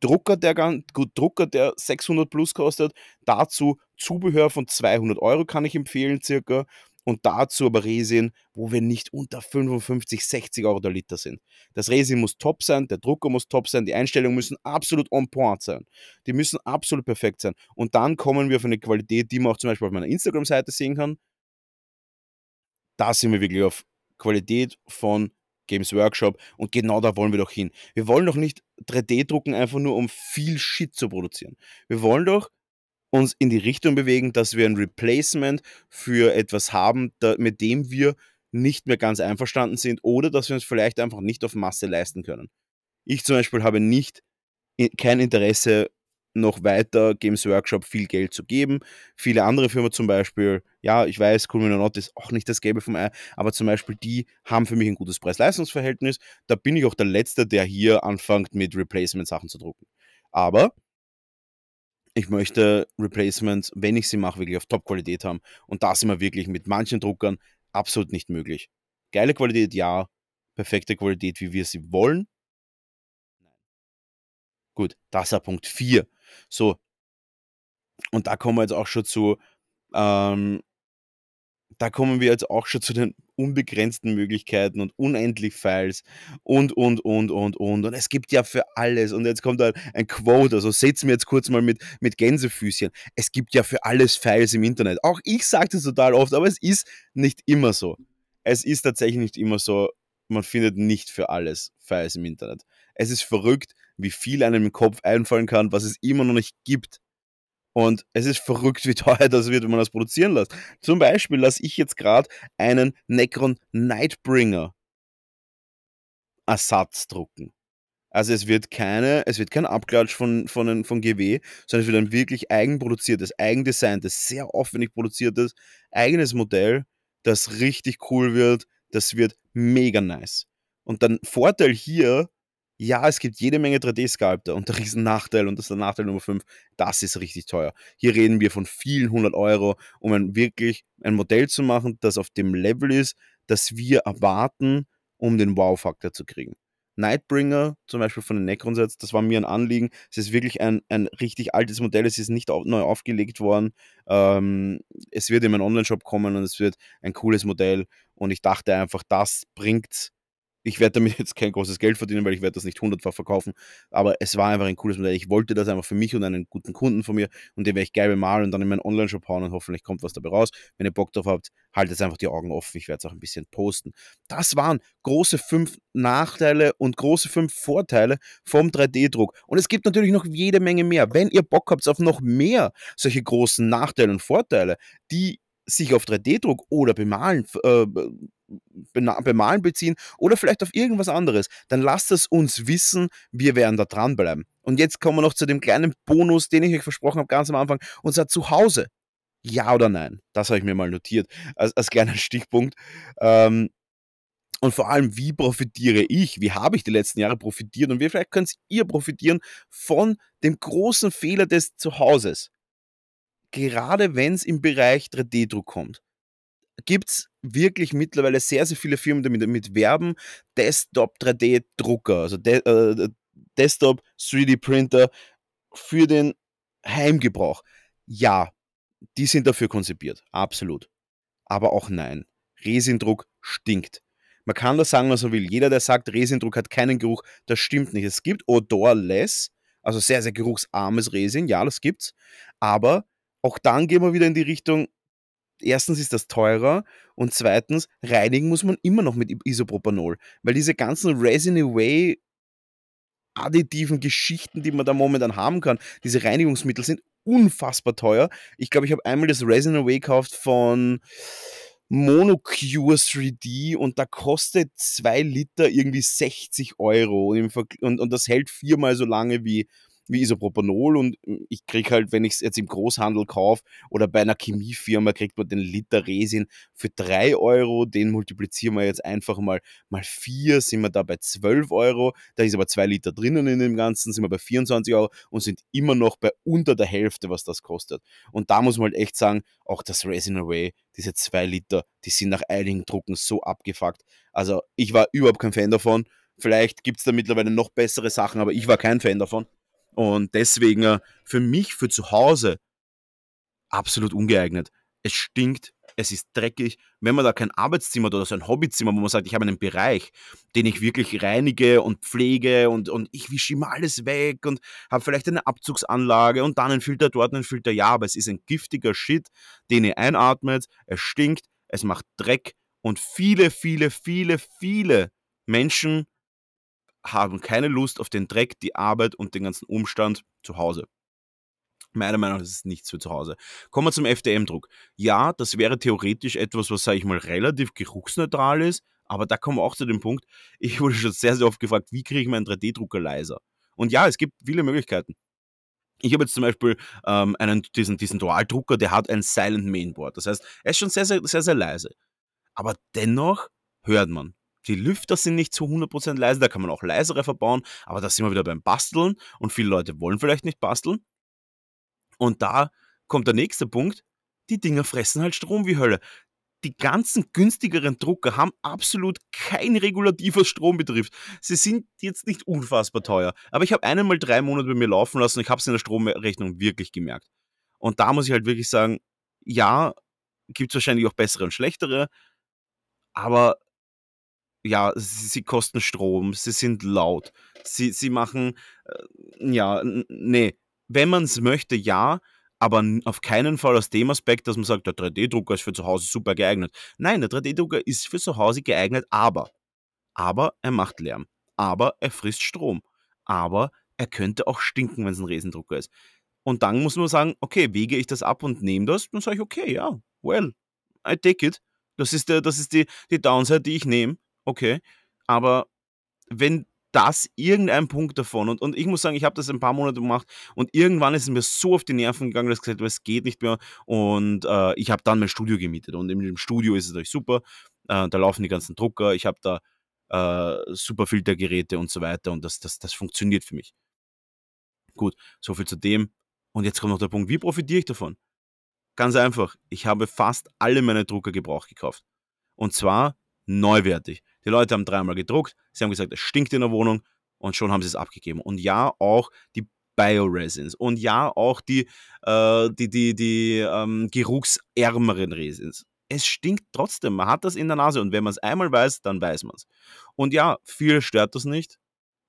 Drucker, der, gut, Drucker, der 600 plus kostet. Dazu Zubehör von 200 Euro kann ich empfehlen, circa. Und dazu aber Resin, wo wir nicht unter 55, 60 Euro der Liter sind. Das Resin muss top sein, der Drucker muss top sein, die Einstellungen müssen absolut on point sein. Die müssen absolut perfekt sein. Und dann kommen wir auf eine Qualität, die man auch zum Beispiel auf meiner Instagram-Seite sehen kann. Da sind wir wirklich auf Qualität von Games Workshop und genau da wollen wir doch hin. Wir wollen doch nicht 3D drucken einfach nur, um viel Shit zu produzieren. Wir wollen doch uns in die Richtung bewegen, dass wir ein Replacement für etwas haben, da, mit dem wir nicht mehr ganz einverstanden sind oder dass wir uns vielleicht einfach nicht auf Masse leisten können. Ich zum Beispiel habe nicht kein Interesse, noch weiter Games Workshop viel Geld zu geben. Viele andere Firmen zum Beispiel, ja, ich weiß, Cool Not ist auch nicht das Gelbe vom Ei, aber zum Beispiel die haben für mich ein gutes Preis-Leistungs-Verhältnis. Da bin ich auch der Letzte, der hier anfängt, mit Replacement-Sachen zu drucken. Aber ich möchte Replacements, wenn ich sie mache, wirklich auf Top-Qualität haben. Und das immer wirklich mit manchen Druckern absolut nicht möglich. Geile Qualität, ja. Perfekte Qualität, wie wir sie wollen. Gut, das ist Punkt 4. So. Und da kommen wir jetzt auch schon zu, ähm, da kommen wir jetzt auch schon zu den unbegrenzten Möglichkeiten und unendlich Files und, und, und, und, und. Und es gibt ja für alles. Und jetzt kommt da ein Quote, also setzen wir jetzt kurz mal mit, mit Gänsefüßchen. Es gibt ja für alles Files im Internet. Auch ich sage das total oft, aber es ist nicht immer so. Es ist tatsächlich nicht immer so. Man findet nicht für alles Files im Internet. Es ist verrückt, wie viel einem im Kopf einfallen kann, was es immer noch nicht gibt. Und es ist verrückt, wie <laughs> teuer das wird, wenn man das produzieren lässt. Zum Beispiel lasse ich jetzt gerade einen Necron Nightbringer Ersatz drucken. Also es wird keine, es wird kein Abklatsch von, von, von GW, sondern es wird ein wirklich eigenproduziertes, eigendesigntes, sehr aufwendig produziertes, eigenes Modell, das richtig cool wird. Das wird mega nice. Und dann Vorteil hier, ja, es gibt jede Menge 3D-Sculptor und der riesen Nachteil, und das ist der Nachteil Nummer 5, das ist richtig teuer. Hier reden wir von vielen hundert Euro, um ein wirklich ein Modell zu machen, das auf dem Level ist, das wir erwarten, um den Wow-Faktor zu kriegen. Nightbringer, zum Beispiel von den Necronsets, das war mir ein Anliegen. Es ist wirklich ein, ein richtig altes Modell, es ist nicht au neu aufgelegt worden. Ähm, es wird in meinen Online-Shop kommen und es wird ein cooles Modell. Und ich dachte einfach, das bringt ich werde damit jetzt kein großes Geld verdienen, weil ich werde das nicht hundertfach verkaufen. Aber es war einfach ein cooles Modell. Ich wollte das einfach für mich und einen guten Kunden von mir und den werde ich geil bemalen und dann in meinen Online-Shop hauen und hoffentlich kommt was dabei raus. Wenn ihr Bock drauf habt, haltet einfach die Augen offen. Ich werde es auch ein bisschen posten. Das waren große fünf Nachteile und große fünf Vorteile vom 3D-Druck. Und es gibt natürlich noch jede Menge mehr. Wenn ihr Bock habt auf noch mehr solche großen Nachteile und Vorteile, die sich auf 3D-Druck oder Bemalen äh, bemalen beziehen oder vielleicht auf irgendwas anderes, dann lasst es uns wissen, wir werden da dranbleiben. Und jetzt kommen wir noch zu dem kleinen Bonus, den ich euch versprochen habe, ganz am Anfang, und zwar zu Hause. Ja oder nein? Das habe ich mir mal notiert, als, als kleiner <laughs> Stichpunkt. Ähm, und vor allem, wie profitiere ich? Wie habe ich die letzten Jahre profitiert? Und wie vielleicht könnt ihr profitieren von dem großen Fehler des Zuhauses. Gerade wenn es im Bereich 3D-Druck kommt gibt es wirklich mittlerweile sehr, sehr viele Firmen, die damit, werben. Desktop 3D-Drucker, also De äh, Desktop 3D-Printer für den Heimgebrauch. Ja, die sind dafür konzipiert, absolut. Aber auch nein. Resindruck stinkt. Man kann das sagen, was man will. Jeder, der sagt, Resindruck hat keinen Geruch, das stimmt nicht. Es gibt odorless, also sehr, sehr geruchsarmes Resin, ja, das gibt's. Aber auch dann gehen wir wieder in die Richtung, erstens ist das teurer und zweitens, reinigen muss man immer noch mit Isopropanol, weil diese ganzen Resin Away additiven Geschichten, die man da momentan haben kann, diese Reinigungsmittel sind unfassbar teuer. Ich glaube, ich habe einmal das Resin Away gekauft von Monocure 3D und da kostet zwei Liter irgendwie 60 Euro und, und, und das hält viermal so lange wie, wie Isopropanol und ich kriege halt, wenn ich es jetzt im Großhandel kaufe oder bei einer Chemiefirma, kriegt man den Liter Resin für 3 Euro, den multiplizieren wir jetzt einfach mal mal 4, sind wir da bei 12 Euro, da ist aber 2 Liter drinnen in dem Ganzen, sind wir bei 24 Euro und sind immer noch bei unter der Hälfte, was das kostet. Und da muss man halt echt sagen, auch das Resin Away, diese 2 Liter, die sind nach einigen Drucken so abgefuckt. Also ich war überhaupt kein Fan davon. Vielleicht gibt es da mittlerweile noch bessere Sachen, aber ich war kein Fan davon. Und deswegen äh, für mich, für zu Hause, absolut ungeeignet. Es stinkt, es ist dreckig. Wenn man da kein Arbeitszimmer hat oder so ein Hobbyzimmer, wo man sagt, ich habe einen Bereich, den ich wirklich reinige und pflege und, und ich wische immer alles weg und habe vielleicht eine Abzugsanlage und dann einen Filter dort, einen Filter, ja, aber es ist ein giftiger Shit, den ihr einatmet, es stinkt, es macht Dreck und viele, viele, viele, viele Menschen haben keine Lust auf den Dreck, die Arbeit und den ganzen Umstand zu Hause. Meiner Meinung nach ist es nichts für zu Hause. Kommen wir zum FDM-Druck. Ja, das wäre theoretisch etwas, was, sage ich mal, relativ geruchsneutral ist, aber da kommen wir auch zu dem Punkt, <laughs> ich wurde schon sehr, sehr oft gefragt, wie kriege ich meinen 3D-Drucker leiser? Und ja, es gibt viele Möglichkeiten. Ich habe jetzt zum Beispiel ähm, einen, diesen, diesen Dualdrucker, der hat ein Silent Mainboard. Das heißt, er ist schon sehr, sehr, sehr, sehr leise. Aber dennoch hört man. Die Lüfter sind nicht zu 100% leise, da kann man auch leisere verbauen, aber da sind wir wieder beim Basteln und viele Leute wollen vielleicht nicht basteln. Und da kommt der nächste Punkt, die Dinger fressen halt Strom wie Hölle. Die ganzen günstigeren Drucker haben absolut kein Regulativ, was. Sie sind jetzt nicht unfassbar teuer, aber ich habe einen mal drei Monate bei mir laufen lassen und ich habe es in der Stromrechnung wirklich gemerkt. Und da muss ich halt wirklich sagen, ja, gibt es wahrscheinlich auch bessere und schlechtere, aber ja, sie, sie kosten Strom, sie sind laut, sie, sie machen, äh, ja, nee, wenn man es möchte, ja, aber auf keinen Fall aus dem Aspekt, dass man sagt, der 3D-Drucker ist für zu Hause super geeignet. Nein, der 3D-Drucker ist für zu Hause geeignet, aber, aber er macht Lärm, aber er frisst Strom, aber er könnte auch stinken, wenn es ein Riesendrucker ist. Und dann muss man sagen, okay, wege ich das ab und nehme das, dann sage ich, okay, ja, well, I take it. Das ist, der, das ist die, die Downside, die ich nehme okay, aber wenn das irgendein Punkt davon und, und ich muss sagen, ich habe das ein paar Monate gemacht und irgendwann ist es mir so auf die Nerven gegangen, dass ich gesagt habe, es geht nicht mehr und äh, ich habe dann mein Studio gemietet und dem Studio ist es natürlich super, äh, da laufen die ganzen Drucker, ich habe da äh, super Filtergeräte und so weiter und das, das, das funktioniert für mich. Gut, so viel zu dem und jetzt kommt noch der Punkt, wie profitiere ich davon? Ganz einfach, ich habe fast alle meine Drucker gebraucht gekauft und zwar neuwertig. Die Leute haben dreimal gedruckt, sie haben gesagt, es stinkt in der Wohnung und schon haben sie es abgegeben. Und ja, auch die Bioresins und ja, auch die, äh, die, die, die ähm, geruchsärmeren Resins. Es stinkt trotzdem, man hat das in der Nase und wenn man es einmal weiß, dann weiß man es. Und ja, viele stört das nicht.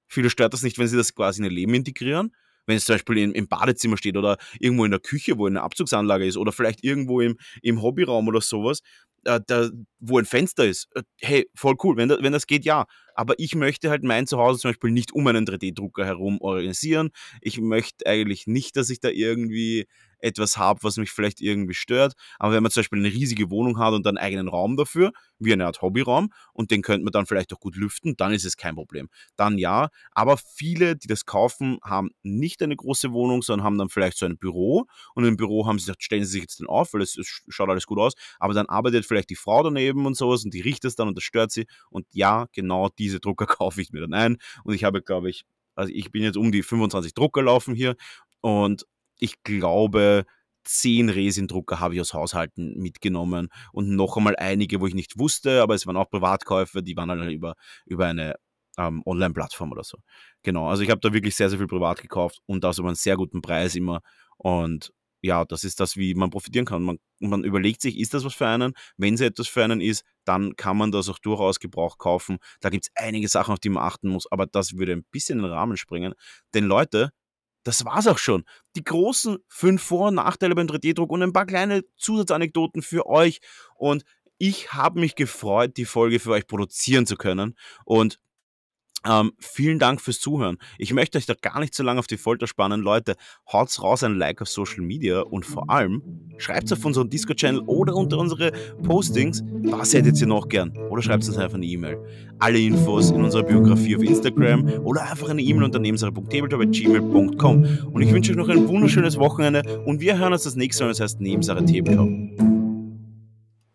Viele stört das nicht, wenn sie das quasi in ihr Leben integrieren. Wenn es zum Beispiel im, im Badezimmer steht oder irgendwo in der Küche, wo eine Abzugsanlage ist oder vielleicht irgendwo im, im Hobbyraum oder sowas, äh, da, wo ein Fenster ist, äh, hey, voll cool, wenn, da, wenn das geht, ja. Aber ich möchte halt mein Zuhause zum Beispiel nicht um einen 3D-Drucker herum organisieren. Ich möchte eigentlich nicht, dass ich da irgendwie etwas habe, was mich vielleicht irgendwie stört. Aber wenn man zum Beispiel eine riesige Wohnung hat und einen eigenen Raum dafür, wie eine Art Hobbyraum, und den könnte man dann vielleicht auch gut lüften, dann ist es kein Problem. Dann ja. Aber viele, die das kaufen, haben nicht eine große Wohnung, sondern haben dann vielleicht so ein Büro. Und im Büro haben sie gesagt, stellen sie sich jetzt dann auf, weil es, es schaut alles gut aus. Aber dann arbeitet vielleicht die Frau daneben und sowas und die riecht es dann und das stört sie. Und ja, genau diese Drucker <laughs> kaufe ich mir dann ein. Und ich habe, glaube ich, also ich bin jetzt um die 25 Drucker laufen hier und ich glaube, zehn Resindrucker habe ich aus Haushalten mitgenommen und noch einmal einige, wo ich nicht wusste, aber es waren auch Privatkäufe, die waren halt über, über eine ähm, Online-Plattform oder so. Genau, also ich habe da wirklich sehr, sehr viel privat gekauft und das über einen sehr guten Preis immer. Und ja, das ist das, wie man profitieren kann. Man, man überlegt sich, ist das was für einen? Wenn es etwas für einen ist, dann kann man das auch durchaus Gebrauch kaufen. Da gibt es einige Sachen, auf die man achten muss, aber das würde ein bisschen in den Rahmen springen. Denn Leute, das war's auch schon. Die großen fünf Vor- und Nachteile beim 3D-Druck und ein paar kleine Zusatzanekdoten für euch. Und ich habe mich gefreut, die Folge für euch produzieren zu können. Und ähm, vielen Dank fürs Zuhören. Ich möchte euch da gar nicht so lange auf die Folter spannen. Leute, haut's raus ein Like auf Social Media und vor allem schreibt auf unseren Discord-Channel oder unter unsere Postings, was hättet ihr noch gern? Oder schreibt uns einfach eine E-Mail. Alle Infos in unserer Biografie auf Instagram oder einfach eine E-Mail unter nebensache.tabletop.gmail.com. Und ich wünsche euch noch ein wunderschönes Wochenende und wir hören uns das nächste Mal, das heißt Nebensache Tabletop.